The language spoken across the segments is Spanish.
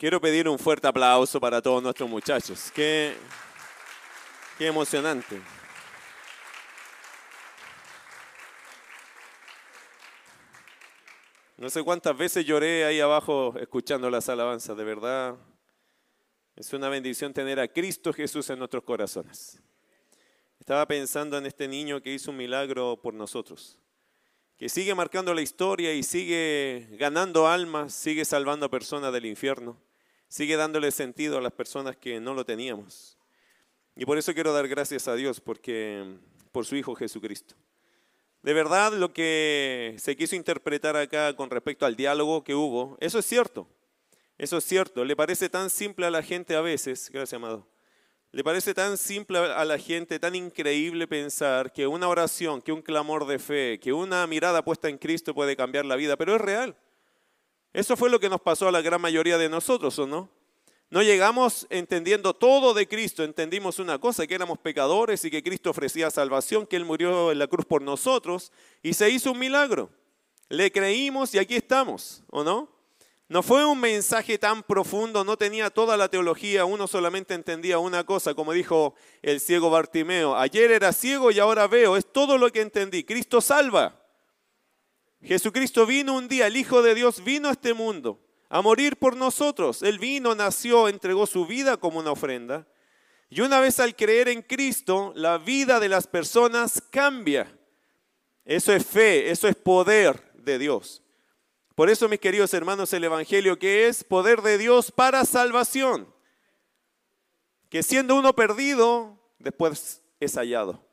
Quiero pedir un fuerte aplauso para todos nuestros muchachos. Qué, qué emocionante. No sé cuántas veces lloré ahí abajo escuchando las alabanzas, de verdad. Es una bendición tener a Cristo Jesús en nuestros corazones. Estaba pensando en este niño que hizo un milagro por nosotros, que sigue marcando la historia y sigue ganando almas, sigue salvando personas del infierno, sigue dándole sentido a las personas que no lo teníamos. Y por eso quiero dar gracias a Dios porque por su hijo Jesucristo. De verdad lo que se quiso interpretar acá con respecto al diálogo que hubo, eso es cierto. Eso es cierto. Le parece tan simple a la gente a veces, gracias amado, le parece tan simple a la gente, tan increíble pensar que una oración, que un clamor de fe, que una mirada puesta en Cristo puede cambiar la vida, pero es real. Eso fue lo que nos pasó a la gran mayoría de nosotros, ¿o no? No llegamos entendiendo todo de Cristo, entendimos una cosa, que éramos pecadores y que Cristo ofrecía salvación, que Él murió en la cruz por nosotros y se hizo un milagro. Le creímos y aquí estamos, ¿o no? No fue un mensaje tan profundo, no tenía toda la teología, uno solamente entendía una cosa, como dijo el ciego Bartimeo, ayer era ciego y ahora veo, es todo lo que entendí, Cristo salva. Jesucristo vino un día, el Hijo de Dios vino a este mundo a morir por nosotros. Él vino, nació, entregó su vida como una ofrenda. Y una vez al creer en Cristo, la vida de las personas cambia. Eso es fe, eso es poder de Dios. Por eso, mis queridos hermanos, el Evangelio que es poder de Dios para salvación. Que siendo uno perdido, después es hallado.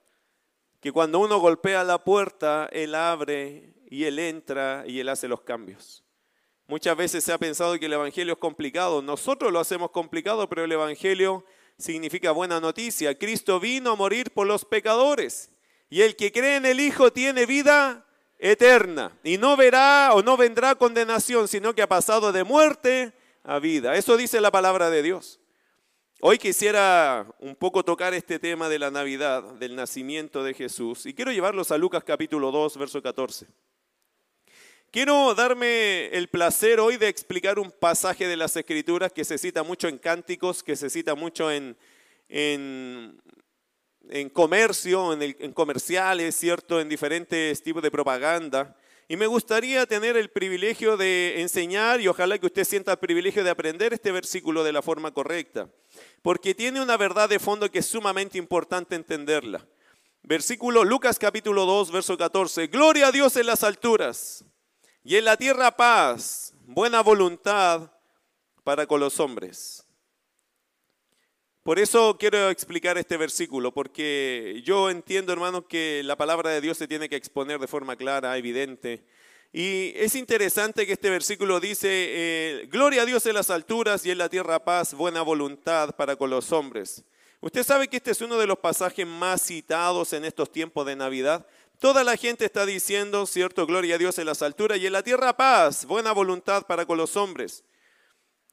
Que cuando uno golpea la puerta, Él abre y Él entra y Él hace los cambios. Muchas veces se ha pensado que el Evangelio es complicado. Nosotros lo hacemos complicado, pero el Evangelio significa buena noticia. Cristo vino a morir por los pecadores. Y el que cree en el Hijo tiene vida eterna. Y no verá o no vendrá condenación, sino que ha pasado de muerte a vida. Eso dice la palabra de Dios. Hoy quisiera un poco tocar este tema de la Navidad, del nacimiento de Jesús. Y quiero llevarlos a Lucas capítulo 2, verso 14. Quiero darme el placer hoy de explicar un pasaje de las Escrituras que se cita mucho en cánticos, que se cita mucho en, en, comercio, en, comerciales, ¿cierto? En diferentes tipos de propaganda. Y me gustaría tener el privilegio de enseñar y ojalá que usted sienta el privilegio de aprender este versículo de la forma correcta, porque tiene una verdad de fondo que es sumamente importante entenderla. Versículo Lucas capítulo 2, verso 14. Gloria a Dios en las alturas y en la tierra paz, buena voluntad para con los hombres. Por eso quiero explicar este versículo, porque yo entiendo, hermanos, que la palabra de Dios se tiene que exponer de forma clara, evidente. Y es interesante que este versículo dice, eh, gloria a Dios en las alturas y en la tierra paz, buena voluntad para con los hombres. Usted sabe que este es uno de los pasajes más citados en estos tiempos de Navidad. Toda la gente está diciendo, cierto, gloria a Dios en las alturas y en la tierra paz, buena voluntad para con los hombres.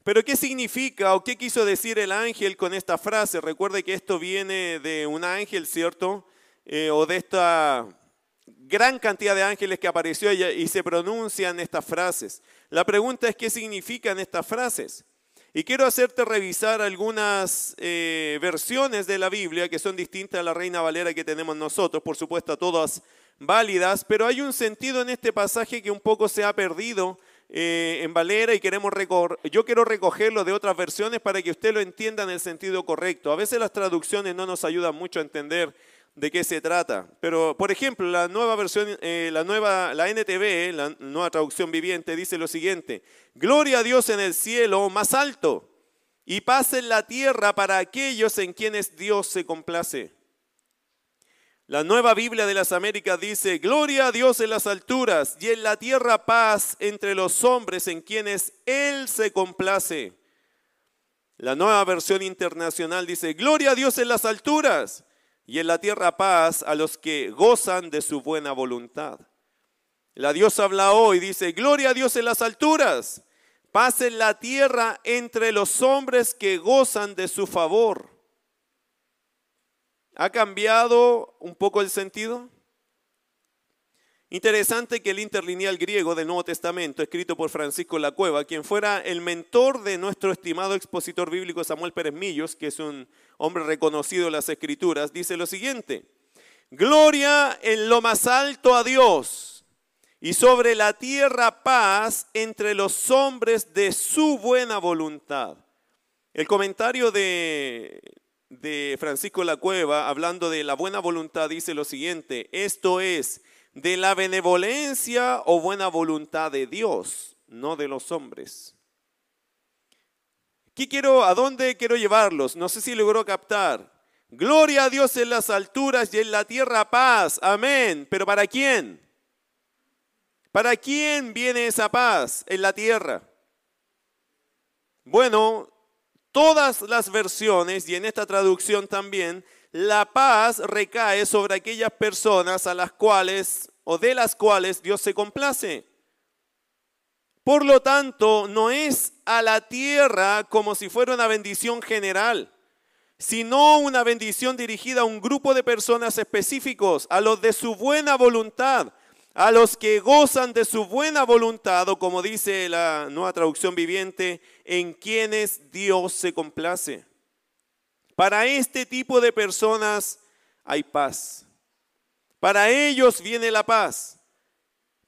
Pero ¿qué significa o qué quiso decir el ángel con esta frase? Recuerde que esto viene de un ángel, ¿cierto? Eh, o de esta gran cantidad de ángeles que apareció y se pronuncian estas frases. La pregunta es, ¿qué significan estas frases? Y quiero hacerte revisar algunas eh, versiones de la Biblia que son distintas a la Reina Valera que tenemos nosotros, por supuesto todas válidas, pero hay un sentido en este pasaje que un poco se ha perdido eh, en Valera y queremos yo quiero recogerlo de otras versiones para que usted lo entienda en el sentido correcto. A veces las traducciones no nos ayudan mucho a entender de qué se trata. Pero, por ejemplo, la nueva versión, eh, la nueva, la NTV, la nueva traducción viviente, dice lo siguiente: Gloria a Dios en el cielo más alto y paz en la tierra para aquellos en quienes Dios se complace. La nueva Biblia de las Américas dice, Gloria a Dios en las alturas y en la tierra paz entre los hombres en quienes Él se complace. La nueva versión internacional dice, Gloria a Dios en las alturas y en la tierra paz a los que gozan de su buena voluntad. La Dios habla hoy, dice, gloria a Dios en las alturas, paz en la tierra entre los hombres que gozan de su favor. ¿Ha cambiado un poco el sentido? Interesante que el interlineal griego del Nuevo Testamento, escrito por Francisco La Cueva, quien fuera el mentor de nuestro estimado expositor bíblico Samuel Pérez Millos, que es un hombre reconocido en las Escrituras, dice lo siguiente, Gloria en lo más alto a Dios y sobre la tierra paz entre los hombres de su buena voluntad. El comentario de, de Francisco La Cueva, hablando de la buena voluntad, dice lo siguiente, esto es, de la benevolencia o buena voluntad de Dios, no de los hombres. ¿Qué quiero, ¿A dónde quiero llevarlos? No sé si logró captar. Gloria a Dios en las alturas y en la tierra paz. Amén. ¿Pero para quién? ¿Para quién viene esa paz en la tierra? Bueno, todas las versiones y en esta traducción también la paz recae sobre aquellas personas a las cuales o de las cuales Dios se complace. Por lo tanto, no es a la tierra como si fuera una bendición general, sino una bendición dirigida a un grupo de personas específicos, a los de su buena voluntad, a los que gozan de su buena voluntad, o como dice la nueva traducción viviente, en quienes Dios se complace. Para este tipo de personas hay paz. Para ellos viene la paz.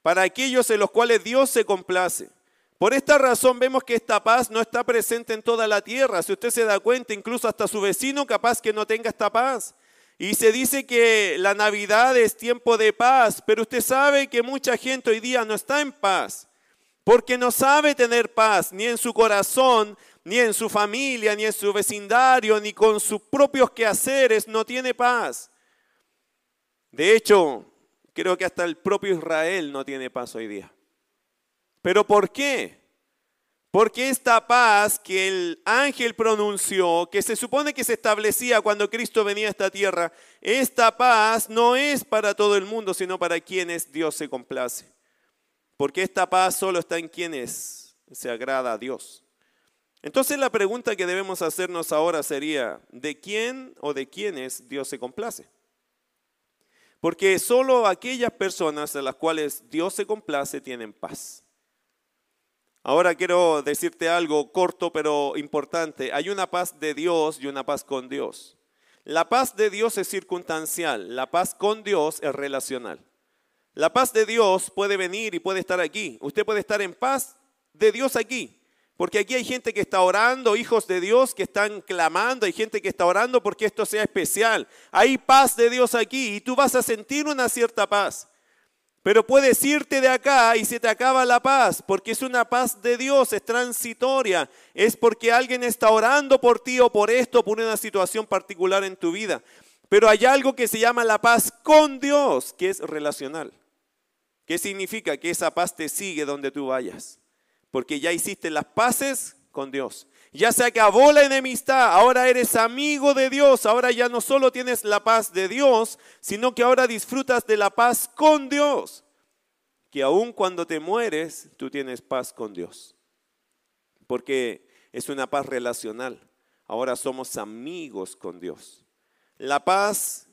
Para aquellos en los cuales Dios se complace. Por esta razón vemos que esta paz no está presente en toda la tierra. Si usted se da cuenta, incluso hasta su vecino capaz que no tenga esta paz. Y se dice que la Navidad es tiempo de paz, pero usted sabe que mucha gente hoy día no está en paz, porque no sabe tener paz ni en su corazón, ni en su familia, ni en su vecindario, ni con sus propios quehaceres, no tiene paz. De hecho, creo que hasta el propio Israel no tiene paz hoy día. ¿Pero por qué? Porque esta paz que el ángel pronunció, que se supone que se establecía cuando Cristo venía a esta tierra, esta paz no es para todo el mundo, sino para quienes Dios se complace. Porque esta paz solo está en quienes se agrada a Dios. Entonces la pregunta que debemos hacernos ahora sería, ¿de quién o de quiénes Dios se complace? Porque solo aquellas personas a las cuales Dios se complace tienen paz. Ahora quiero decirte algo corto pero importante. Hay una paz de Dios y una paz con Dios. La paz de Dios es circunstancial, la paz con Dios es relacional. La paz de Dios puede venir y puede estar aquí. Usted puede estar en paz de Dios aquí, porque aquí hay gente que está orando, hijos de Dios que están clamando, hay gente que está orando porque esto sea especial. Hay paz de Dios aquí y tú vas a sentir una cierta paz. Pero puedes irte de acá y se te acaba la paz, porque es una paz de Dios, es transitoria. Es porque alguien está orando por ti o por esto, por una situación particular en tu vida. Pero hay algo que se llama la paz con Dios, que es relacional. ¿Qué significa? Que esa paz te sigue donde tú vayas porque ya hiciste las paces con Dios. Ya se acabó la enemistad, ahora eres amigo de Dios, ahora ya no solo tienes la paz de Dios, sino que ahora disfrutas de la paz con Dios. Que aun cuando te mueres, tú tienes paz con Dios. Porque es una paz relacional. Ahora somos amigos con Dios. La paz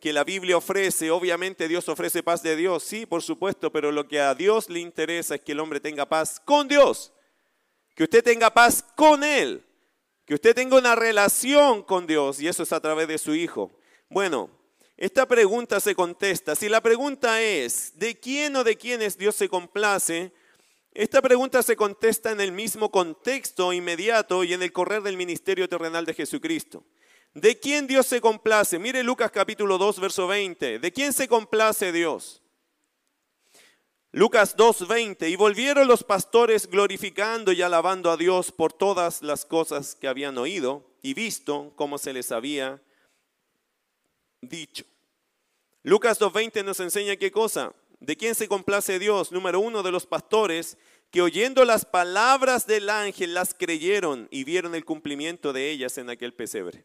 que la Biblia ofrece, obviamente Dios ofrece paz de Dios, sí, por supuesto, pero lo que a Dios le interesa es que el hombre tenga paz con Dios, que usted tenga paz con Él, que usted tenga una relación con Dios y eso es a través de su Hijo. Bueno, esta pregunta se contesta. Si la pregunta es, ¿de quién o de quiénes Dios se complace? Esta pregunta se contesta en el mismo contexto inmediato y en el correr del ministerio terrenal de Jesucristo. ¿De quién Dios se complace? Mire Lucas capítulo 2, verso 20. ¿De quién se complace Dios? Lucas 2, 20. Y volvieron los pastores glorificando y alabando a Dios por todas las cosas que habían oído y visto como se les había dicho. Lucas 2.20 nos enseña qué cosa. ¿De quién se complace Dios? Número uno, de los pastores que oyendo las palabras del ángel las creyeron y vieron el cumplimiento de ellas en aquel pesebre.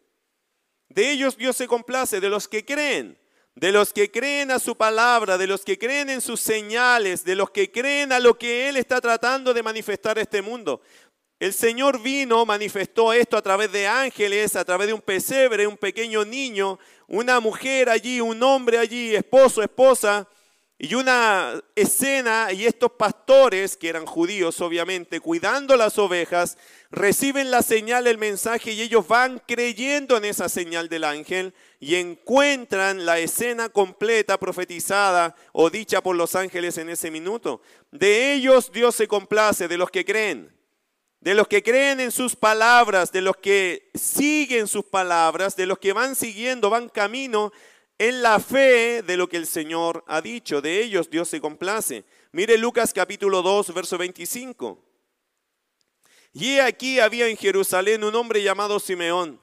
De ellos Dios se complace, de los que creen, de los que creen a su palabra, de los que creen en sus señales, de los que creen a lo que Él está tratando de manifestar este mundo. El Señor vino, manifestó esto a través de ángeles, a través de un pesebre, un pequeño niño, una mujer allí, un hombre allí, esposo, esposa, Y una escena, y estos pastores, que eran judíos obviamente, cuidando las ovejas, reciben la señal, el mensaje, y ellos van creyendo en esa señal del ángel y encuentran la escena completa profetizada o dicha por los ángeles en ese minuto. De ellos Dios se complace, de los que creen, de los que creen en sus palabras, de los que siguen sus palabras, de los que van siguiendo, van camino en la fe de lo que el Señor ha dicho. De ellos Dios se complace. Mire Lucas capítulo 2, verso 25. Y aquí había en Jerusalén un hombre llamado Simeón.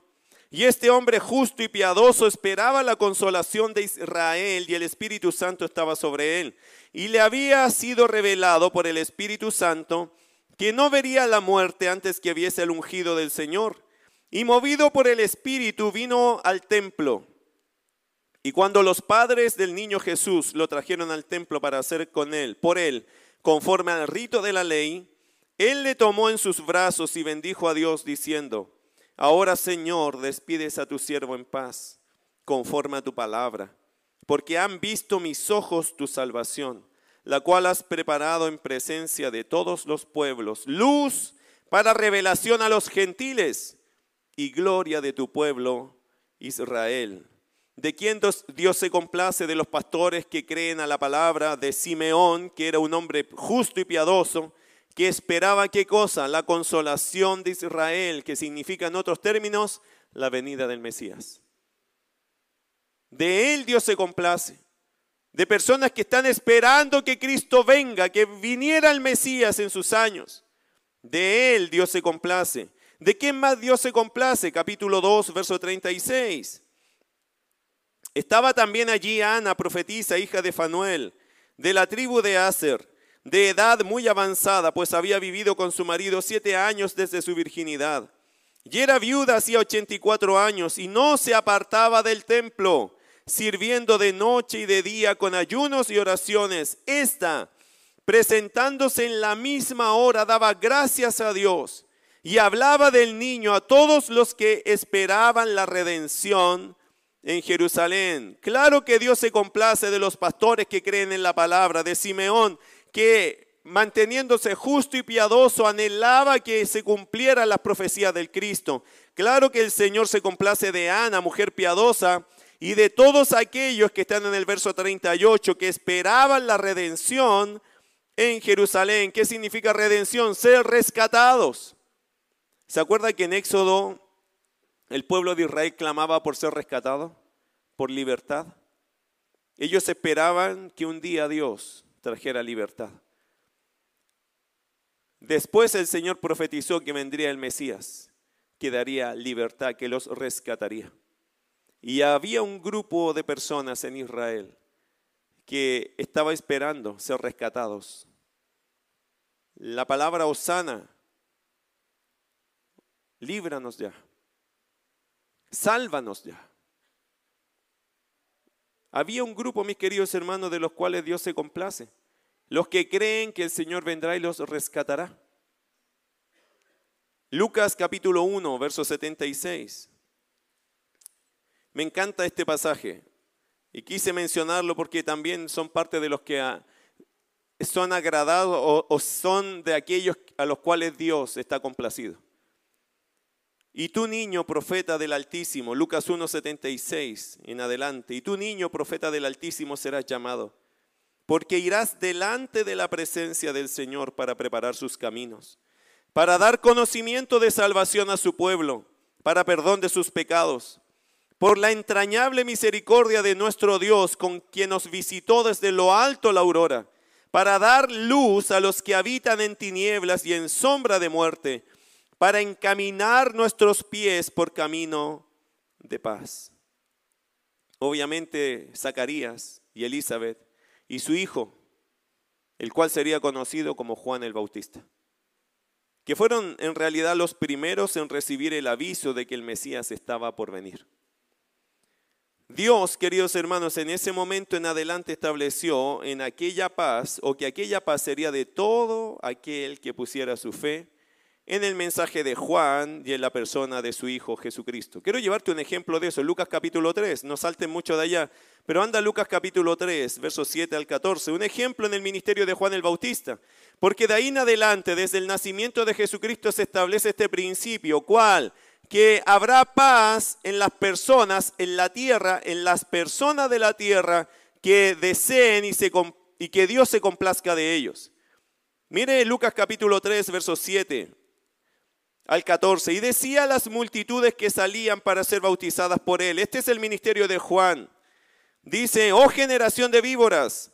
Y este hombre justo y piadoso esperaba la consolación de Israel y el Espíritu Santo estaba sobre él. Y le había sido revelado por el Espíritu Santo que no vería la muerte antes que viese el ungido del Señor. Y movido por el Espíritu vino al templo. Y cuando los padres del niño Jesús lo trajeron al templo para hacer con él, por él, conforme al rito de la ley, él le tomó en sus brazos y bendijo a Dios diciendo, Ahora Señor, despides a tu siervo en paz, conforme a tu palabra, porque han visto mis ojos tu salvación, la cual has preparado en presencia de todos los pueblos, luz para revelación a los gentiles y gloria de tu pueblo Israel de quien Dios se complace de los pastores que creen a la palabra, de Simeón, que era un hombre justo y piadoso, que esperaba qué cosa? La consolación de Israel, que significa en otros términos la venida del Mesías. De él Dios se complace. De personas que están esperando que Cristo venga, que viniera el Mesías en sus años. De él Dios se complace. ¿De quién más Dios se complace? Capítulo 2, verso 36. Estaba también allí Ana, profetisa, hija de Fanuel, de la tribu de Aser, de edad muy avanzada, pues había vivido con su marido siete años desde su virginidad. Y era viuda hacía ochenta y cuatro años y no se apartaba del templo, sirviendo de noche y de día con ayunos y oraciones. Esta, presentándose en la misma hora, daba gracias a Dios y hablaba del niño a todos los que esperaban la redención en Jerusalén. Claro que Dios se complace de los pastores que creen en la palabra, de Simeón, que manteniéndose justo y piadoso anhelaba que se cumplieran las profecías del Cristo. Claro que el Señor se complace de Ana, mujer piadosa, y de todos aquellos que están en el verso 38, que esperaban la redención en Jerusalén. ¿Qué significa redención? Ser rescatados. ¿Se acuerda que en Éxodo el pueblo de Israel clamaba por ser rescatado, por libertad. Ellos esperaban que un día Dios trajera libertad. Después el Señor profetizó que vendría el Mesías, que daría libertad, que los rescataría. Y había un grupo de personas en Israel que estaba esperando ser rescatados. La palabra Osana, líbranos ya. Sálvanos ya. Había un grupo, mis queridos hermanos, de los cuales Dios se complace. Los que creen que el Señor vendrá y los rescatará. Lucas capítulo 1, verso 76. Me encanta este pasaje y quise mencionarlo porque también son parte de los que son agradados o son de aquellos a los cuales Dios está complacido. Y tu niño profeta del Altísimo, Lucas 1.76 en adelante, y tu niño profeta del Altísimo serás llamado, porque irás delante de la presencia del Señor para preparar sus caminos, para dar conocimiento de salvación a su pueblo, para perdón de sus pecados, por la entrañable misericordia de nuestro Dios, con quien nos visitó desde lo alto la aurora, para dar luz a los que habitan en tinieblas y en sombra de muerte para encaminar nuestros pies por camino de paz. Obviamente Zacarías y Elizabeth y su hijo, el cual sería conocido como Juan el Bautista, que fueron en realidad los primeros en recibir el aviso de que el Mesías estaba por venir. Dios, queridos hermanos, en ese momento en adelante estableció en aquella paz, o que aquella paz sería de todo aquel que pusiera su fe en el mensaje de Juan y en la persona de su Hijo Jesucristo. Quiero llevarte un ejemplo de eso, Lucas capítulo 3, no salten mucho de allá, pero anda Lucas capítulo 3, versos 7 al 14, un ejemplo en el ministerio de Juan el Bautista, porque de ahí en adelante, desde el nacimiento de Jesucristo, se establece este principio, ¿cuál? Que habrá paz en las personas, en la tierra, en las personas de la tierra que deseen y, que Dios se complazca de ellos. Mire Lucas capítulo 3, verso 7 al 14. Y decía a las multitudes que salían para ser bautizadas por él. Este es el ministerio de Juan. Dice, oh generación de víboras,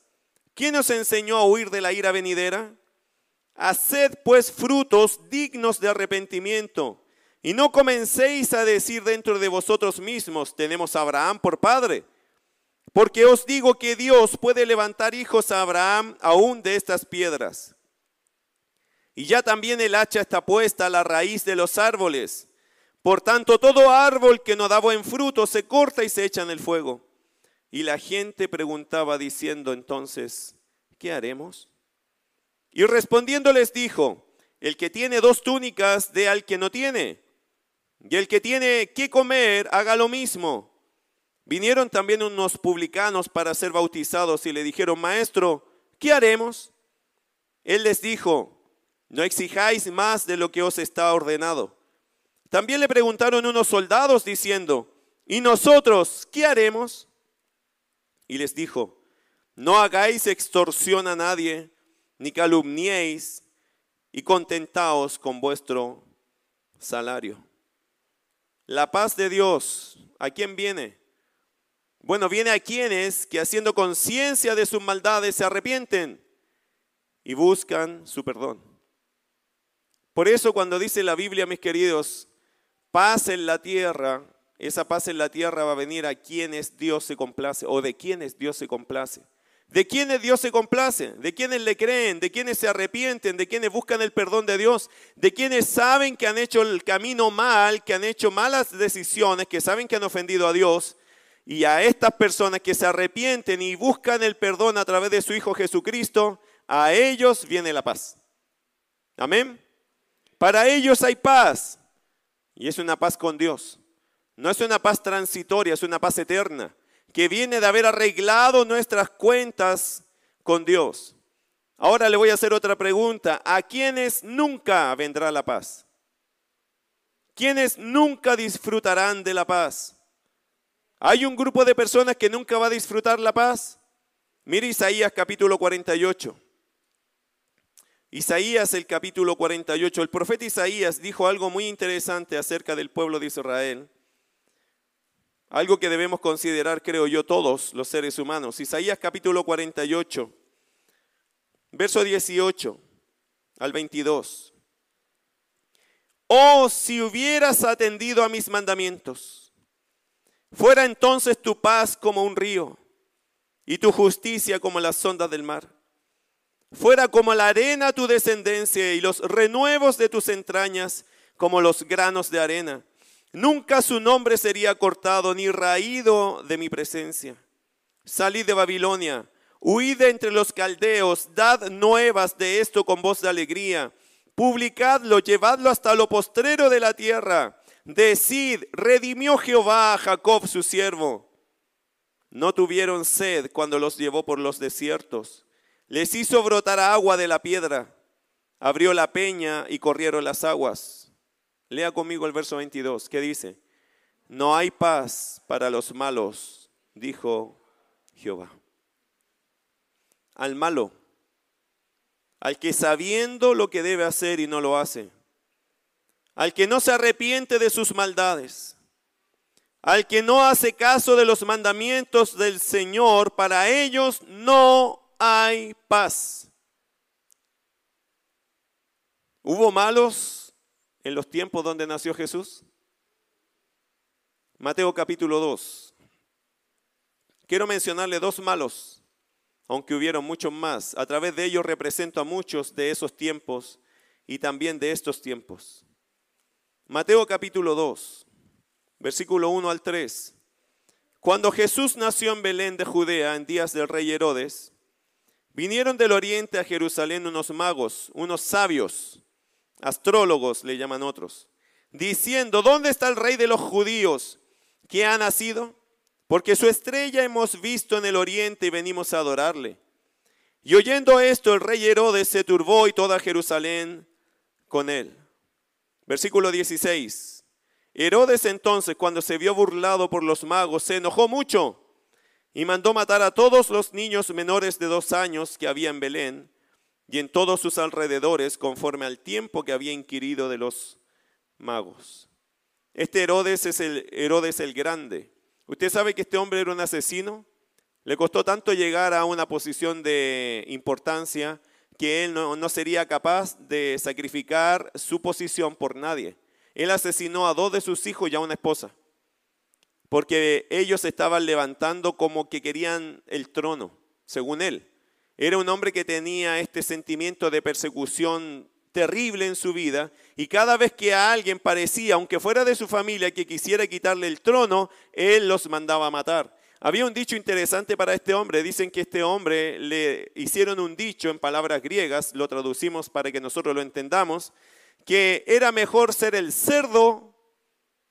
¿quién os enseñó a huir de la ira venidera? Haced pues frutos dignos de arrepentimiento. Y no comencéis a decir dentro de vosotros mismos, tenemos a Abraham por padre. Porque os digo que Dios puede levantar hijos a Abraham aún de estas piedras. Y ya también el hacha está puesta a la raíz de los árboles. Por tanto, todo árbol que no da buen fruto se corta y se echa en el fuego. Y la gente preguntaba diciendo entonces, ¿qué haremos? Y respondiendo les dijo, el que tiene dos túnicas dé al que no tiene, y el que tiene que comer haga lo mismo. Vinieron también unos publicanos para ser bautizados y le dijeron, maestro, ¿qué haremos? Él les dijo, no exijáis más de lo que os está ordenado. También le preguntaron unos soldados diciendo, ¿y nosotros qué haremos? Y les dijo, no hagáis extorsión a nadie, ni calumniéis, y contentaos con vuestro salario. La paz de Dios, ¿a quién viene? Bueno, viene a quienes que haciendo conciencia de sus maldades se arrepienten y buscan su perdón. Por eso cuando dice la Biblia, mis queridos, paz en la tierra, esa paz en la tierra va a venir a quienes Dios se complace o de quienes Dios se complace. ¿De quienes Dios se complace? ¿De quienes le creen? ¿De quienes se arrepienten? ¿De quienes buscan el perdón de Dios? ¿De quienes saben que han hecho el camino mal, que han hecho malas decisiones, que saben que han ofendido a Dios? Y a estas personas que se arrepienten y buscan el perdón a través de su Hijo Jesucristo, a ellos viene la paz. Amén. Para ellos hay paz. Y es una paz con Dios. No es una paz transitoria, es una paz eterna, que viene de haber arreglado nuestras cuentas con Dios. Ahora le voy a hacer otra pregunta. ¿A quiénes nunca vendrá la paz? ¿Quiénes nunca disfrutarán de la paz? ¿Hay un grupo de personas que nunca va a disfrutar la paz? Mire Isaías capítulo 48. Isaías el capítulo 48, el profeta Isaías dijo algo muy interesante acerca del pueblo de Israel, algo que debemos considerar, creo yo, todos los seres humanos. Isaías capítulo 48, verso 18 al 22. Oh, si hubieras atendido a mis mandamientos, fuera entonces tu paz como un río y tu justicia como las ondas del mar. Fuera como la arena tu descendencia y los renuevos de tus entrañas como los granos de arena. Nunca su nombre sería cortado ni raído de mi presencia. Salid de Babilonia, huid entre los caldeos, dad nuevas de esto con voz de alegría. Publicadlo, llevadlo hasta lo postrero de la tierra. Decid, redimió Jehová a Jacob su siervo. No tuvieron sed cuando los llevó por los desiertos les hizo brotar agua de la piedra, abrió la peña y corrieron las aguas. Lea conmigo el verso 22, ¿qué dice? No hay paz para los malos, dijo Jehová. Al malo, al que sabiendo lo que debe hacer y no lo hace, al que no se arrepiente de sus maldades, al que no hace caso de los mandamientos del Señor, para ellos no hay paz. ¿Hubo malos en los tiempos donde nació Jesús? Mateo capítulo 2. Quiero mencionarle dos malos, aunque hubieron muchos más. A través de ellos represento a muchos de esos tiempos y también de estos tiempos. Mateo capítulo 2, versículo 1 al 3. Cuando Jesús nació en Belén de Judea en días del rey Herodes, Vinieron del oriente a Jerusalén unos magos, unos sabios, astrólogos le llaman otros, diciendo, ¿dónde está el rey de los judíos que ha nacido? Porque su estrella hemos visto en el oriente y venimos a adorarle. Y oyendo esto, el rey Herodes se turbó y toda Jerusalén con él. Versículo 16. Herodes entonces, cuando se vio burlado por los magos, se enojó mucho y mandó matar a todos los niños menores de dos años que había en Belén y en todos sus alrededores, conforme al tiempo que había inquirido de los magos. Este Herodes es el Herodes el Grande. Usted sabe que este hombre era un asesino. Le costó tanto llegar a una posición de importancia que él no, no, sería capaz de sacrificar su posición por nadie. Él asesinó a dos de sus hijos y a una esposa, porque ellos estaban levantando como que querían el trono, según él. Era un hombre que tenía este sentimiento de persecución terrible en su vida y cada vez que a alguien parecía, aunque fuera de su familia, que quisiera quitarle el trono, él los mandaba a matar. Había un dicho interesante para este hombre. Dicen que este hombre le hicieron un dicho en palabras griegas, lo traducimos para que nosotros lo entendamos, que era mejor ser el cerdo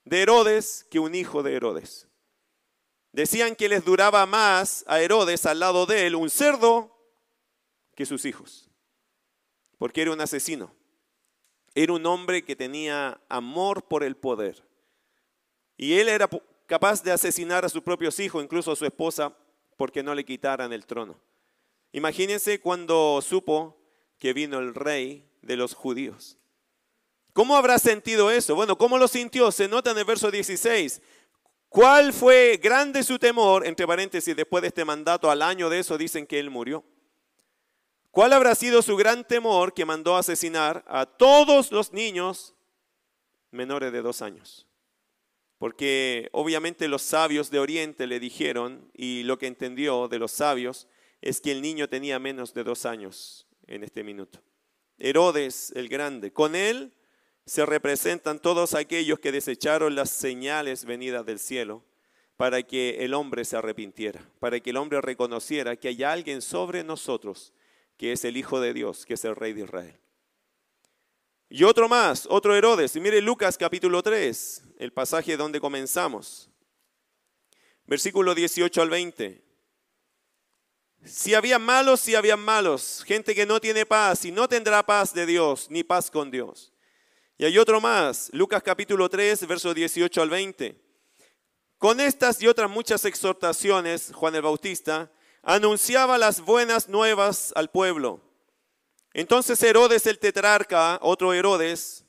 de Herodes que un hijo de Herodes. Decían que les duraba más a Herodes al lado de él un cerdo que sus hijos, porque era un asesino. Era un hombre que tenía amor por el poder. Y él era capaz de asesinar a sus propios hijos, incluso a su esposa, porque no le quitaran el trono. Imagínense cuando supo que vino el rey de los judíos. ¿Cómo habrá sentido eso? Bueno, ¿cómo lo sintió? Se nota en el verso 16. ¿Cuál fue grande su temor? Entre paréntesis, después de este mandato, al año de eso dicen que él murió. ¿Cuál habrá sido su gran temor que mandó asesinar a todos los niños menores de dos años? Porque obviamente los sabios de Oriente le dijeron, y lo que entendió de los sabios es que el niño tenía menos de dos años en este minuto. Herodes el Grande. Con él se representan todos aquellos que desecharon las señales venidas del cielo para que el hombre se arrepintiera, para que el hombre reconociera que hay alguien sobre nosotros que es el Hijo de Dios, que es el Rey de Israel. Y otro más, otro Herodes. Y mire Lucas capítulo 3, el pasaje donde comenzamos. Versículo 18 al 20. Si había malos, si había malos, gente que no tiene paz y no tendrá paz de Dios, ni paz con Dios. Y hay otro más, Lucas capítulo 3, verso 18 al 20. Con estas y otras muchas exhortaciones, Juan el Bautista anunciaba las buenas nuevas al pueblo. Entonces Herodes el tetrarca, otro Herodes,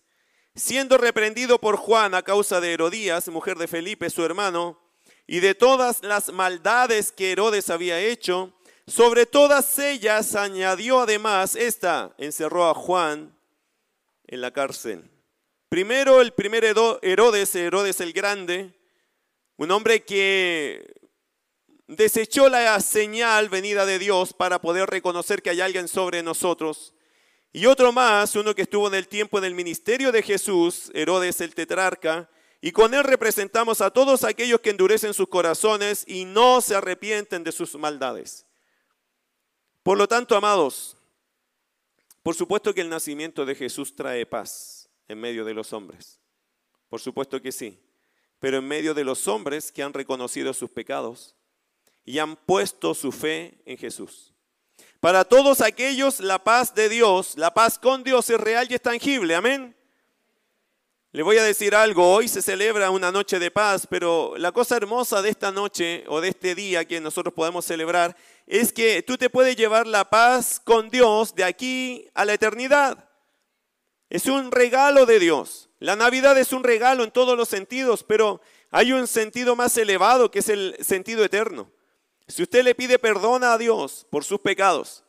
siendo reprendido por Juan a causa de Herodías, mujer de Felipe, su hermano, y de todas las maldades que Herodes había hecho, sobre todas ellas añadió además esta, encerró a Juan en la cárcel. Primero el primer Herodes, Herodes el Grande, un hombre que desechó la señal venida de Dios para poder reconocer que hay alguien sobre nosotros. Y otro más, uno que estuvo en el tiempo en el ministerio de Jesús, Herodes el tetrarca, y con él representamos a todos aquellos que endurecen sus corazones y no se arrepienten de sus maldades. Por lo tanto, amados, por supuesto que el nacimiento de Jesús trae paz en medio de los hombres. Por supuesto que sí. Pero en medio de los hombres que han reconocido sus pecados, y han puesto su fe en Jesús. Para todos aquellos, la paz de Dios, la paz con Dios es real y es tangible. Amén. Le voy a decir algo, hoy se celebra una noche de paz, pero la cosa hermosa de esta noche o de este día que nosotros podemos celebrar es que tú te puedes llevar la paz con Dios de aquí a la eternidad. Es un regalo de Dios. La Navidad es un regalo en todos los sentidos, pero hay un sentido más elevado que es el sentido eterno. Si usted le pide perdón a Dios por sus pecados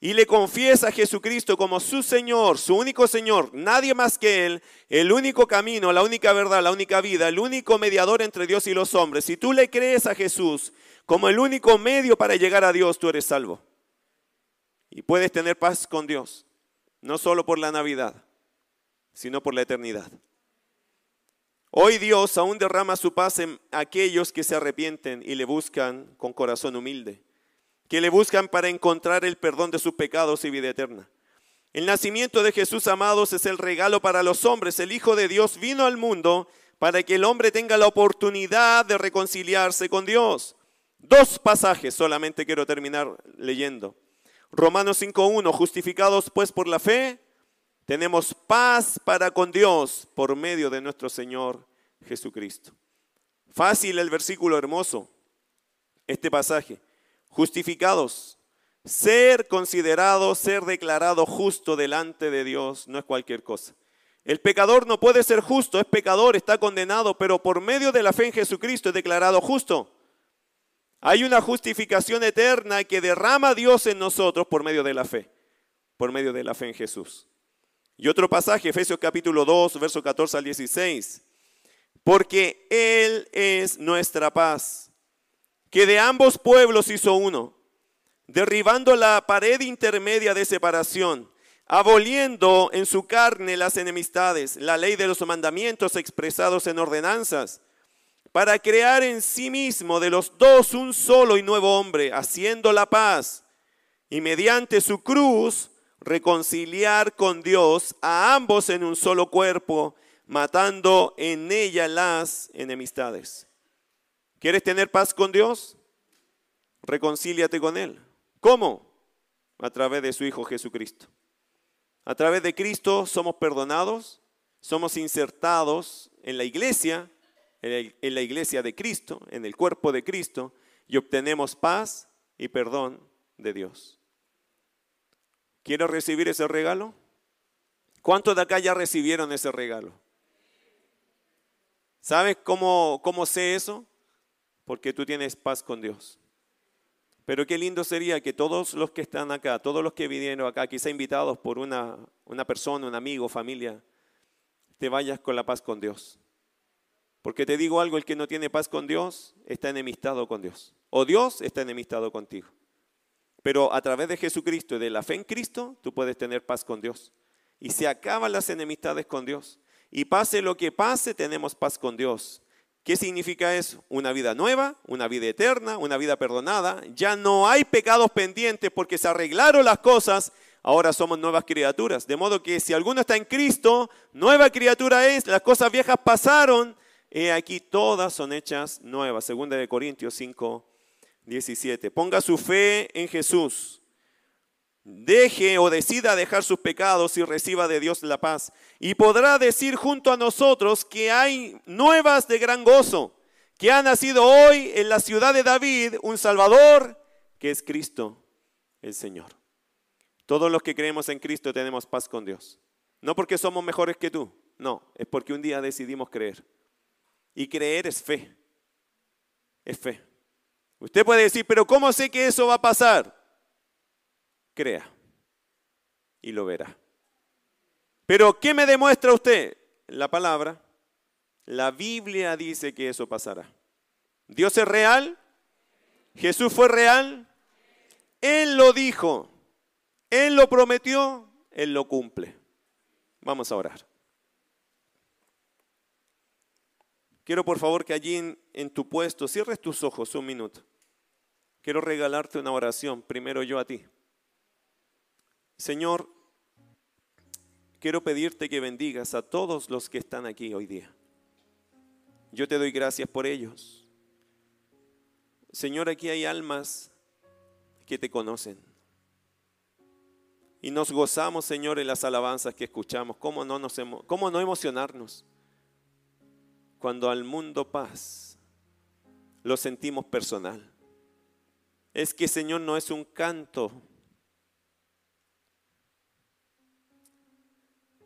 y le confiesa a Jesucristo como su Señor, su único Señor, nadie más que Él, el único camino, la única verdad, la única vida, el único mediador entre Dios y los hombres, si tú le crees a Jesús como el único medio para llegar a Dios, tú eres salvo. Y puedes tener paz con Dios, no solo por la Navidad, sino por la eternidad. Hoy Dios aún derrama su paz en aquellos que se arrepienten y le buscan con corazón humilde, que le buscan para encontrar el perdón de sus pecados y vida eterna. El nacimiento de Jesús, amados, es el regalo para los hombres. El Hijo de Dios vino al mundo para que el hombre tenga la oportunidad de reconciliarse con Dios. Dos pasajes solamente quiero terminar leyendo. Romanos 5.1, justificados pues por la fe, tenemos paz para con Dios por medio de nuestro Señor Jesucristo. Fácil el versículo hermoso, este pasaje. Justificados ser considerado, ser declarado justo delante de Dios no es cualquier cosa. El pecador no puede ser justo, es pecador, está condenado, pero por medio de la fe en Jesucristo es declarado justo. Hay una justificación eterna que derrama Dios en nosotros por medio de la fe, por medio de la fe en Jesús. Y otro pasaje, Efesios capítulo 2, verso 14 al 16. Porque Él es nuestra paz, que de ambos pueblos hizo uno derribando la pared intermedia de separación, aboliendo en su carne las enemistades, la ley de los mandamientos expresados en ordenanzas, para crear en sí mismo de los dos un solo y nuevo hombre, haciendo la paz, y mediante su cruz reconciliar con Dios a ambos en un solo cuerpo, matando en ella las enemistades. ¿Quieres tener paz con Dios? Reconcíliate con Él. ¿Cómo? A través de su Hijo Jesucristo. A través de Cristo somos perdonados, somos insertados en la iglesia, en la iglesia de Cristo, en el cuerpo de Cristo, y obtenemos paz y perdón de Dios. ¿Quiero recibir ese regalo? ¿Cuántos de acá ya recibieron ese regalo? ¿Sabes cómo, cómo sé eso? Porque tú tienes paz con Dios. Pero qué lindo sería que todos los que están acá, todos los que vinieron acá, quizá invitados por una, una persona, un amigo, familia, te vayas con la paz con Dios. Porque te digo algo, el que no tiene paz con Dios está enemistado con Dios. O Dios está enemistado contigo. Pero a través de Jesucristo y de la fe en Cristo, tú puedes tener paz con Dios. Y se acaban las enemistades con Dios. Y pase lo que pase, tenemos paz con Dios. ¿Qué significa eso? Una vida nueva, una vida eterna, una vida perdonada. Ya no hay pecados pendientes porque se arreglaron las cosas. Ahora somos nuevas criaturas. De modo que si alguno está en Cristo, nueva criatura es. Las cosas viejas pasaron. y aquí todas son hechas nuevas. Segunda de Corintios 5, 17. Ponga su fe en Jesús deje o decida dejar sus pecados y reciba de Dios la paz. Y podrá decir junto a nosotros que hay nuevas de gran gozo, que ha nacido hoy en la ciudad de David un Salvador, que es Cristo el Señor. Todos los que creemos en Cristo tenemos paz con Dios. No porque somos mejores que tú, no, es porque un día decidimos creer. Y creer es fe, es fe. Usted puede decir, pero ¿cómo sé que eso va a pasar? crea y lo verá. Pero ¿qué me demuestra usted? La palabra. La Biblia dice que eso pasará. Dios es real. Jesús fue real. Él lo dijo. Él lo prometió. Él lo cumple. Vamos a orar. Quiero por favor que allí en, en, tu puesto cierres tus ojos un minuto. Quiero regalarte una oración, primero yo a ti. Señor, quiero pedirte que bendigas a todos los que están aquí hoy día. Yo te doy gracias por ellos. Señor, aquí hay almas que te conocen. Y nos gozamos, Señor, en las alabanzas que escuchamos. ¿Cómo no, nos, cómo no emocionarnos? Cuando al mundo paz lo sentimos personal. Es que, Señor, no es un canto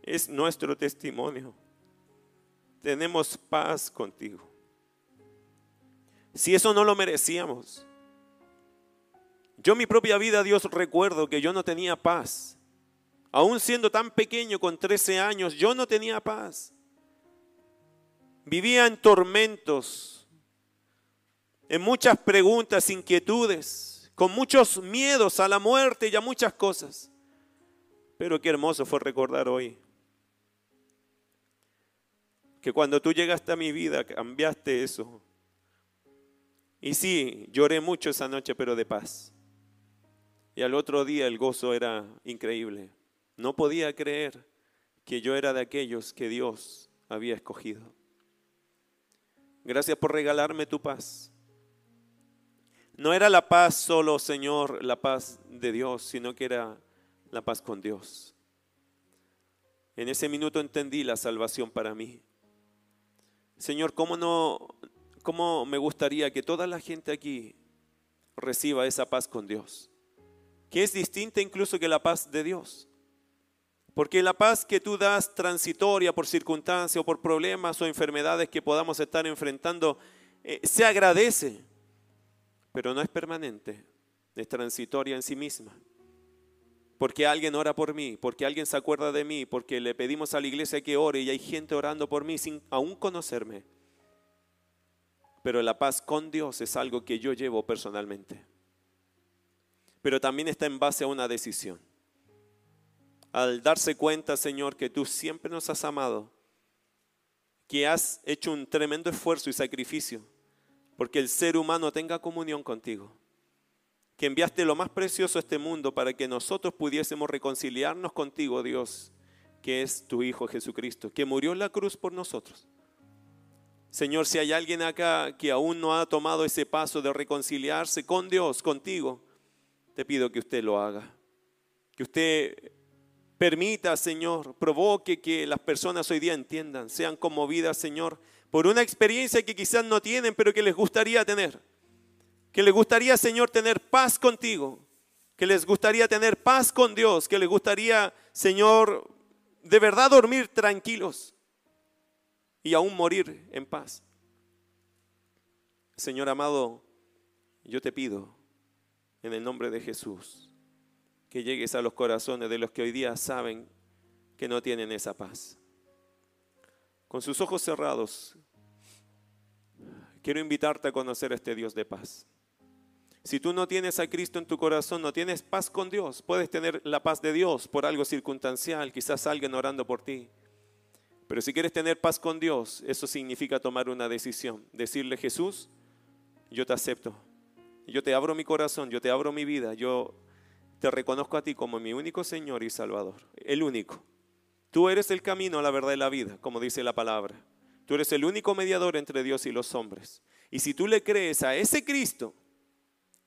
es nuestro testimonio. Tenemos paz contigo. Si eso no lo merecíamos. Yo mi propia vida, Dios, recuerdo que yo no tenía paz. Aún siendo tan pequeño, con 13 años, yo no tenía paz. Vivía en tormentos, en muchas preguntas, inquietudes, con muchos miedos a la muerte y a muchas cosas. Pero qué hermoso fue recordar hoy que cuando tú llegaste a mi vida cambiaste eso. Y sí, lloré mucho esa noche, pero de paz. Y al otro día el gozo era increíble. No podía creer que yo era de aquellos que Dios había escogido. Gracias por regalarme tu paz. No era la paz solo, Señor, la paz de Dios, sino que era la paz con Dios. En ese minuto entendí la salvación para mí. Señor, ¿cómo no cómo me gustaría que toda la gente aquí reciba esa paz con Dios? Que es distinta incluso que la paz de Dios. Porque la paz que tú das transitoria por circunstancias o por problemas o enfermedades que podamos estar enfrentando, eh, se agradece, pero no es permanente, es transitoria en sí misma. Porque alguien ora por mí, porque alguien se acuerda de mí, porque le pedimos a la iglesia que ore y hay gente orando por mí sin aún conocerme. Pero la paz con Dios es algo que yo llevo personalmente. Pero también está en base a una decisión al darse cuenta, Señor, que tú siempre nos has amado, que has hecho un tremendo esfuerzo y sacrificio porque el ser humano tenga comunión contigo, que enviaste lo más precioso a este mundo para que nosotros pudiésemos reconciliarnos contigo, Dios, que es tu Hijo Jesucristo, que murió en la cruz por nosotros. Señor, si hay alguien acá que aún no ha tomado ese paso de reconciliarse con Dios, contigo, te pido que usted lo haga. Que usted Permita, Señor, provoque que las personas hoy día entiendan, sean conmovidas, Señor, por una experiencia que quizás no tienen, pero que les gustaría tener. Que les gustaría, Señor, tener paz contigo. Que les gustaría tener paz con Dios. Que les gustaría, Señor, de verdad dormir tranquilos y aún morir en paz. Señor amado, yo te pido en el nombre de Jesús que llegues a los corazones de los que hoy día saben que no tienen esa paz. Con sus ojos cerrados, quiero invitarte a conocer a este Dios de paz. Si tú no tienes a Cristo en tu corazón, no tienes paz con Dios, puedes tener la paz de Dios por algo circunstancial, quizás alguien orando por ti. Pero si quieres tener paz con Dios, eso significa tomar una decisión, decirle Jesús, yo te acepto, yo te abro mi corazón, yo te abro mi vida, yo te reconozco a ti como mi único Señor y Salvador, el único. Tú eres el camino, la verdad y la vida, como dice la palabra. Tú eres el único mediador entre Dios y los hombres. Y si tú le crees a ese Cristo,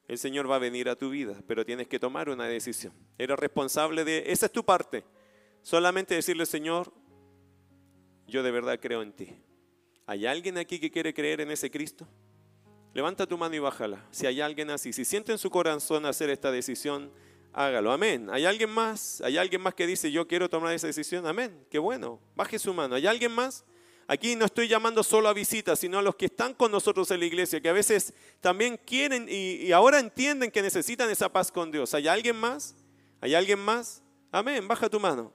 el Señor va a venir a tu vida, pero tienes que tomar una decisión. Eres responsable de, esa es tu parte. Solamente decirle, Señor, yo de verdad creo en ti. ¿Hay alguien aquí que quiere creer en ese Cristo? Levanta tu mano y bájala. Si hay alguien así, si siente en su corazón hacer esta decisión, hágalo. Amén. ¿Hay alguien más? ¿Hay alguien más que dice, yo quiero tomar esa decisión? Amén. Qué bueno. Baje su mano. ¿Hay alguien más? Aquí no estoy llamando solo a visitas, sino a los que están con nosotros en la iglesia, que a veces también quieren y, y ahora entienden que necesitan esa paz con Dios. ¿Hay alguien más? ¿Hay alguien más? Amén. Baja tu mano.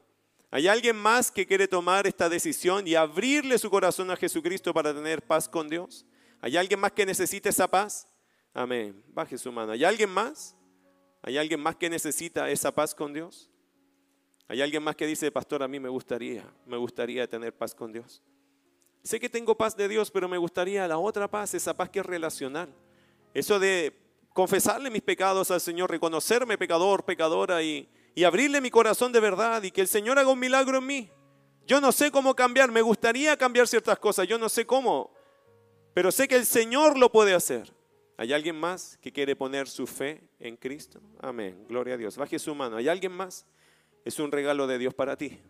¿Hay alguien más que quiere tomar esta decisión y abrirle su corazón a Jesucristo para tener paz con Dios? ¿Hay alguien más que necesite esa paz? Amén. Baje su mano. ¿Hay alguien más? ¿Hay alguien más que necesita esa paz con Dios? ¿Hay alguien más que dice, pastor, a mí me gustaría, me gustaría tener paz con Dios? Sé que tengo paz de Dios, pero me gustaría la otra paz, esa paz que es relacional. Eso de confesarle mis pecados al Señor, reconocerme pecador, pecadora y, y abrirle mi corazón de verdad y que el Señor haga un milagro en mí. Yo no sé cómo cambiar, me gustaría cambiar ciertas cosas, yo no sé cómo, pero sé que el Señor lo puede hacer. ¿Hay alguien más que quiere poner su fe en Cristo? Amén. Gloria a Dios. Baje su mano. ¿Hay alguien más? Es un regalo de Dios para ti.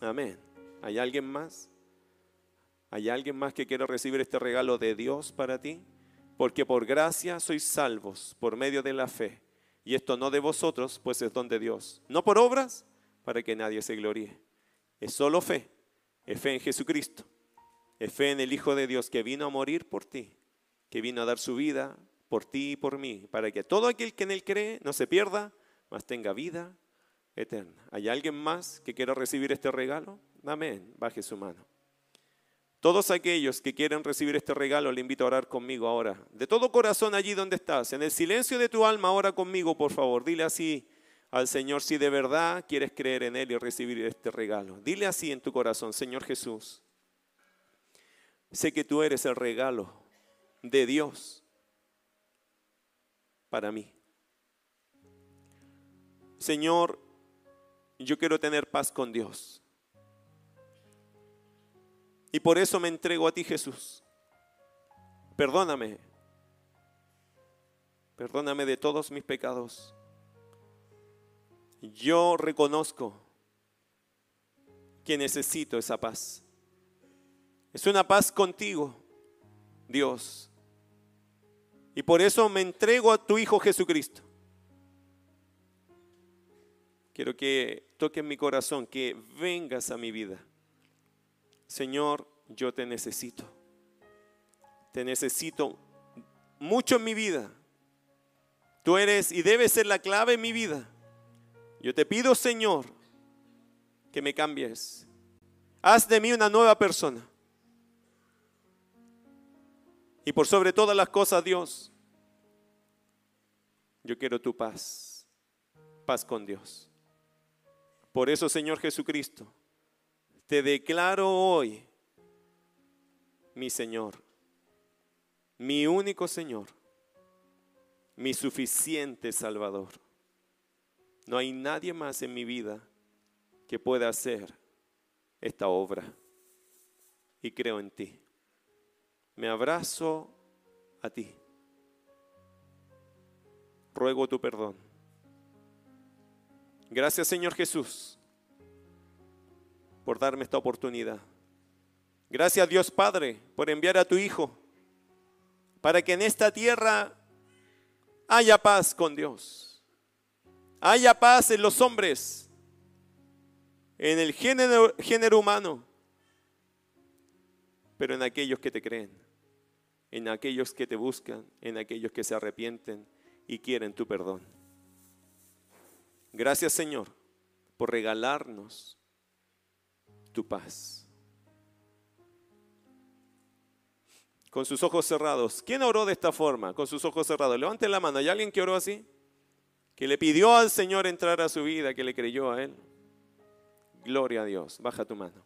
Amén. ¿Hay alguien más? ¿Hay alguien más que quiere recibir este regalo de Dios para ti? Porque por gracia sois salvos por medio de la fe. Y esto no de vosotros, pues es don de Dios. No por obras, para que nadie se gloríe. Es solo fe. Es fe en Jesucristo. Es fe en el Hijo de Dios que vino a morir por ti que vino a dar su vida por ti y por mí, para que todo aquel que en él cree no se pierda, mas tenga vida eterna. ¿Hay alguien más que quiera recibir este regalo? Amén. Baje su mano. Todos aquellos que quieren recibir este regalo, le invito a orar conmigo ahora. De todo corazón allí donde estás, en el silencio de tu alma, ora conmigo, por favor. Dile así al Señor si de verdad quieres creer en Él y recibir este regalo. Dile así en tu corazón, Señor Jesús, sé que tú eres el regalo de Dios para mí. Señor, yo quiero tener paz con Dios. Y por eso me entrego a ti, Jesús. Perdóname. Perdóname de todos mis pecados. Yo reconozco que necesito esa paz. Es una paz contigo, Dios. Y por eso me entrego a tu Hijo Jesucristo. Quiero que toques mi corazón, que vengas a mi vida. Señor, yo te necesito. Te necesito mucho en mi vida. Tú eres y debes ser la clave en mi vida. Yo te pido, Señor, que me cambies. Haz de mí una nueva persona. Y por sobre todas las cosas, Dios, yo quiero tu paz. Paz con Dios. Por eso, Señor Jesucristo, te declaro hoy mi Señor, mi único Señor, mi suficiente Salvador. No hay nadie más en mi vida que pueda hacer esta obra. Y creo en ti. Me abrazo a ti. Ruego tu perdón. Gracias Señor Jesús por darme esta oportunidad. Gracias Dios Padre por enviar a tu Hijo para que en esta tierra haya paz con Dios. Haya paz en los hombres, en el género, género humano, pero en aquellos que te creen, en aquellos que te buscan, en aquellos que se arrepienten y quieren tu perdón. Gracias Señor por regalarnos tu paz. Con sus ojos cerrados. ¿Quién oró de esta forma? Con sus ojos cerrados. Levanten la mano. ¿Hay alguien que oró así? Que le pidió al Señor entrar a su vida, que le creyó a Él. Gloria a Dios. Baja tu mano.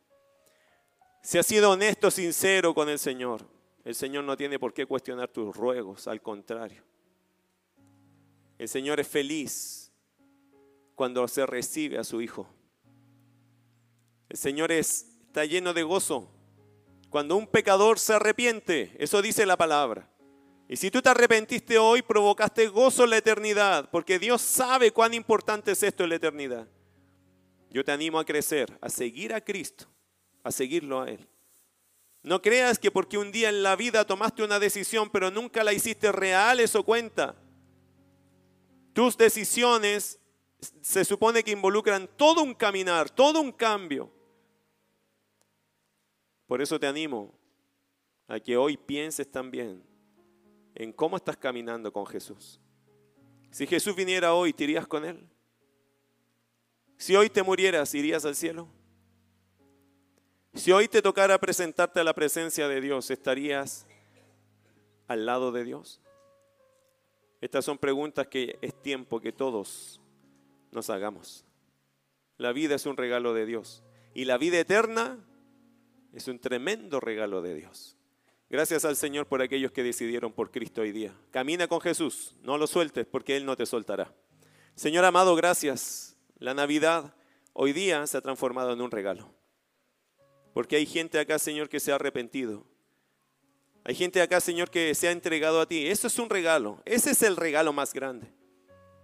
Si has sido honesto, sincero con el Señor, el Señor no tiene por qué cuestionar tus ruegos, al contrario. El Señor es feliz cuando se recibe a su Hijo. El Señor está lleno de gozo cuando un pecador se arrepiente. Eso dice la palabra. Y si tú te arrepentiste hoy, provocaste gozo en la eternidad, porque Dios sabe cuán importante es esto en la eternidad. Yo te animo a crecer, a seguir a Cristo, a seguirlo a Él. No creas que porque un día en la vida tomaste una decisión, pero nunca la hiciste real, eso cuenta. Tus decisiones se supone que involucran todo un caminar, todo un cambio. Por eso te animo a que hoy pienses también en cómo estás caminando con Jesús. Si Jesús viniera hoy, ¿te irías con Él? Si hoy te murieras, ¿irías al cielo? Si hoy te tocara presentarte a la presencia de Dios, ¿estarías al lado de Dios? Estas son preguntas que es tiempo que todos nos hagamos. La vida es un regalo de Dios y la vida eterna es un tremendo regalo de Dios. Gracias al Señor por aquellos que decidieron por Cristo hoy día. Camina con Jesús, no lo sueltes porque Él no te soltará. Señor amado, gracias. La Navidad hoy día se ha transformado en un regalo. Porque hay gente acá, Señor, que se ha arrepentido. Hay gente acá, Señor, que se ha entregado a ti. Eso es un regalo. Ese es el regalo más grande.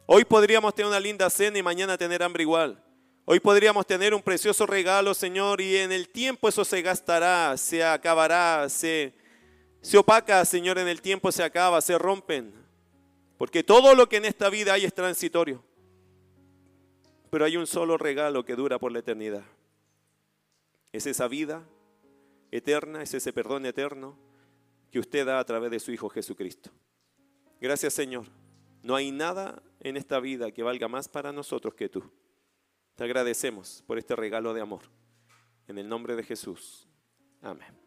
Hoy podríamos tener una linda cena y mañana tener hambre igual. Hoy podríamos tener un precioso regalo, Señor, y en el tiempo eso se gastará, se acabará, se, se opaca, Señor, en el tiempo se acaba, se rompen. Porque todo lo que en esta vida hay es transitorio. Pero hay un solo regalo que dura por la eternidad. Es esa vida eterna, es ese perdón eterno que usted da a través de su Hijo Jesucristo. Gracias, Señor. No hay nada en esta vida que valga más para nosotros que tú. Te agradecemos por este regalo de amor. En el nombre de Jesús. Amén.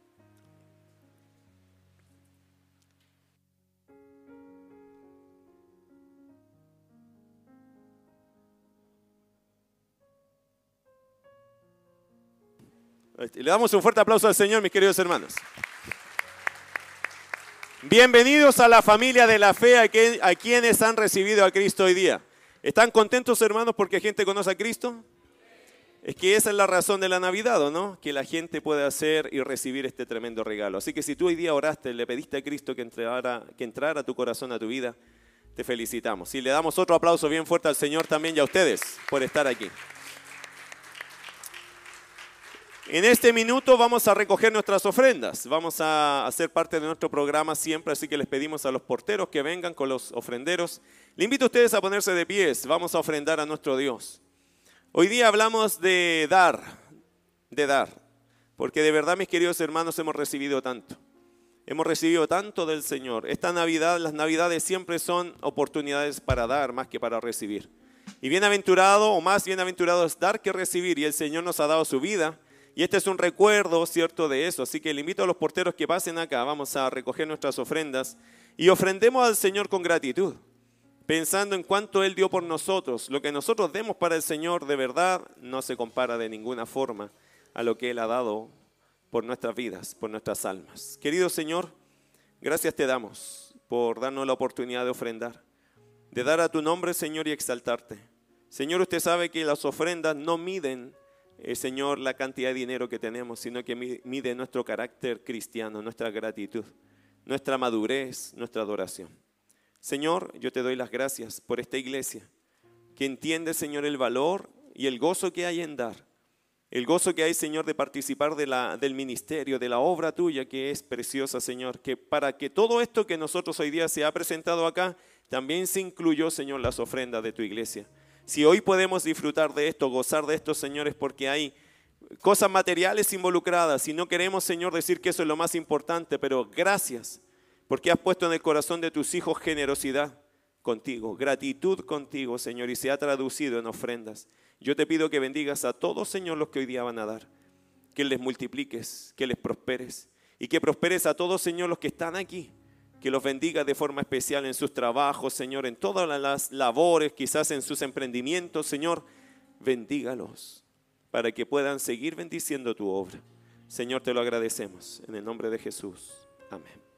Le damos un fuerte aplauso al Señor, mis queridos hermanos. Bienvenidos a la familia de la fe, a, quienes han recibido a Cristo hoy día. ¿Están contentos, hermanos, porque gente conoce a Cristo? Es que esa es la razón de la Navidad, ¿o no? Que la gente pueda hacer y recibir este tremendo regalo. Así que si tú hoy día oraste, le pediste a Cristo que entrara, que entrara tu corazón, a tu vida, te felicitamos. Y le damos otro aplauso bien fuerte al Señor también y a ustedes por estar aquí. En este minuto vamos a recoger nuestras ofrendas. Vamos a hacer parte de nuestro programa siempre, así que les pedimos a los porteros que vengan con los ofrenderos. Le invito a ustedes a ponerse de pies. Vamos a ofrendar a nuestro Dios. Hoy día hablamos de dar, de dar, porque de verdad, mis queridos hermanos, hemos recibido tanto. Hemos recibido tanto del Señor. Esta Navidad, las Navidades siempre son oportunidades para dar más que para recibir. Y bienaventurado o más bienaventurado es dar que recibir. Y el Señor nos ha dado su vida. Y este es un recuerdo, ¿cierto?, de eso. Así que le invito a los porteros que pasen acá. Vamos a recoger nuestras ofrendas y ofrendemos al Señor con gratitud pensando en cuánto Él dio por nosotros. Lo que nosotros demos para el Señor de verdad no se compara de ninguna forma a lo que Él ha dado por nuestras vidas, por nuestras almas. Querido Señor, gracias te damos por darnos la oportunidad de ofrendar, de dar a tu nombre, Señor, y exaltarte. Señor, usted sabe que las ofrendas no miden, eh, Señor, la cantidad de dinero que tenemos, sino que mide nuestro carácter cristiano, nuestra gratitud, nuestra madurez, nuestra adoración. Señor, yo te doy las gracias por esta iglesia, que entiende, Señor, el valor y el gozo que hay en dar. El gozo que hay, Señor, de participar del ministerio, de la obra tuya, que es preciosa, Señor. Que para que todo esto que nosotros hoy día se ha presentado acá, también se incluyó, Señor, las ofrendas de tu iglesia. Si hoy podemos disfrutar de esto, gozar de esto, Señor, es porque hay cosas materiales involucradas. Y no queremos, Señor, decir que eso es lo más importante, pero gracias porque has puesto en el corazón de tus hijos generosidad contigo, gratitud contigo, Señor, y se ha traducido en ofrendas. Yo te pido que bendigas a todos, Señor, los que hoy día van a dar, que les multipliques, que les prosperes, y que prosperes a todos, Señor, los que están aquí, que los bendigas de forma especial en sus trabajos, Señor, en todas las labores, quizás en sus emprendimientos, Señor, bendígalos para que puedan seguir bendiciendo tu obra. Señor, te lo agradecemos en el nombre de Jesús. Amén.